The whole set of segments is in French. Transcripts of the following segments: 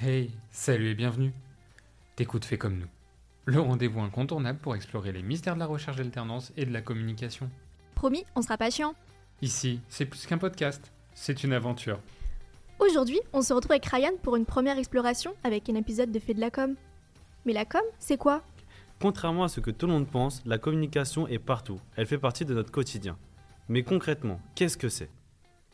Hey, salut et bienvenue. T'écoutes Fais comme nous. Le rendez-vous incontournable pour explorer les mystères de la recherche d'alternance et de la communication. Promis, on sera pas chiant. Ici, c'est plus qu'un podcast, c'est une aventure. Aujourd'hui, on se retrouve avec Ryan pour une première exploration avec un épisode de Fait de la com. Mais la com, c'est quoi? Contrairement à ce que tout le monde pense, la communication est partout. Elle fait partie de notre quotidien. Mais concrètement, qu'est-ce que c'est?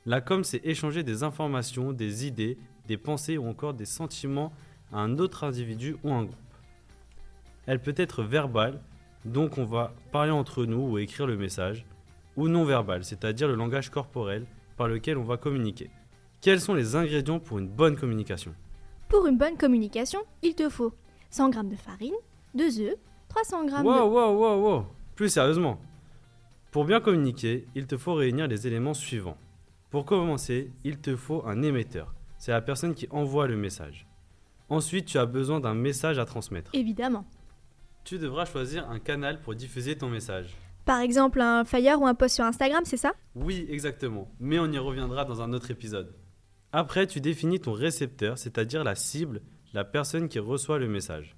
La com, c'est échanger des informations, des idées, des pensées ou encore des sentiments à un autre individu ou un groupe. Elle peut être verbale, donc on va parler entre nous ou écrire le message, ou non verbale, c'est-à-dire le langage corporel par lequel on va communiquer. Quels sont les ingrédients pour une bonne communication? Pour une bonne communication, il te faut 100 g de farine, 2 œufs, 300 g Wow, de... wow, wow, wow Plus sérieusement. Pour bien communiquer, il te faut réunir les éléments suivants. Pour commencer, il te faut un émetteur. C'est la personne qui envoie le message. Ensuite, tu as besoin d'un message à transmettre. Évidemment. Tu devras choisir un canal pour diffuser ton message. Par exemple, un flyer ou un post sur Instagram, c'est ça? Oui, exactement, mais on y reviendra dans un autre épisode. Après, tu définis ton récepteur, c'est-à-dire la cible, la personne qui reçoit le message.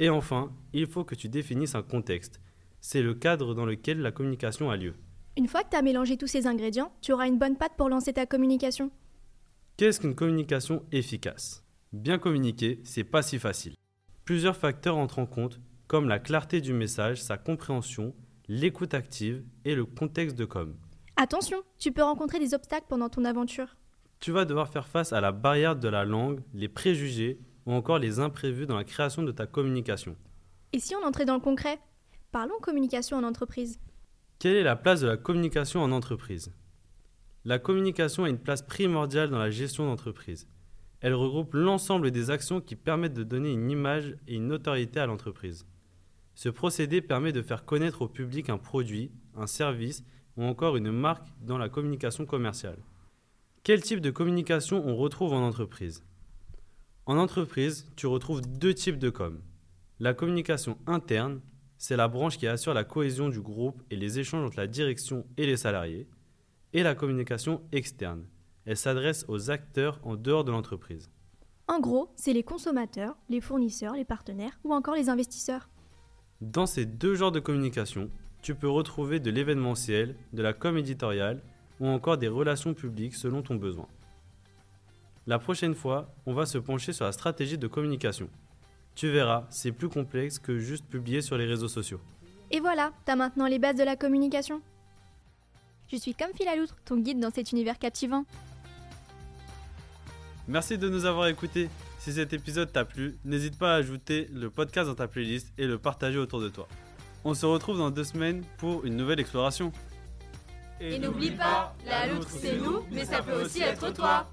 Et enfin, il faut que tu définisses un contexte. C'est le cadre dans lequel la communication a lieu. Une fois que tu as mélangé tous ces ingrédients, tu auras une bonne patte pour lancer ta communication. Qu'est-ce qu'une communication efficace? Bien communiquer, c'est pas si facile. Plusieurs facteurs entrent en compte, comme la clarté du message, sa compréhension, l'écoute active et le contexte de com. Attention, tu peux rencontrer des obstacles pendant ton aventure. Tu vas devoir faire face à la barrière de la langue, les préjugés ou encore les imprévus dans la création de ta communication. Et si on entrait dans le concret? Parlons communication en entreprise. Quelle est la place de la communication en entreprise? La communication a une place primordiale dans la gestion d'entreprise. Elle regroupe l'ensemble des actions qui permettent de donner une image et une notoriété à l'entreprise. Ce procédé permet de faire connaître au public un produit, un service ou encore une marque dans la communication commerciale. Quel type de communication on retrouve en entreprise? En entreprise, tu retrouves deux types de com. La communication interne, c'est la branche qui assure la cohésion du groupe et les échanges entre la direction et les salariés. Et la communication externe, elle s'adresse aux acteurs en dehors de l'entreprise. En gros, c'est les consommateurs, les fournisseurs, les partenaires ou encore les investisseurs. Dans ces deux genres de communication, tu peux retrouver de l'événementiel, de la com éditoriale ou encore des relations publiques selon ton besoin. La prochaine fois, on va se pencher sur la stratégie de communication. Tu verras, c'est plus complexe que juste publier sur les réseaux sociaux. Et voilà, t'as maintenant les bases de la communication. Je suis comme Philaloutre, ton guide dans cet univers captivant. Merci de nous avoir écoutés. Si cet épisode t'a plu, n'hésite pas à ajouter le podcast dans ta playlist et le partager autour de toi. On se retrouve dans deux semaines pour une nouvelle exploration. Et n'oublie pas, la loutre c'est nous, mais ça peut aussi être toi.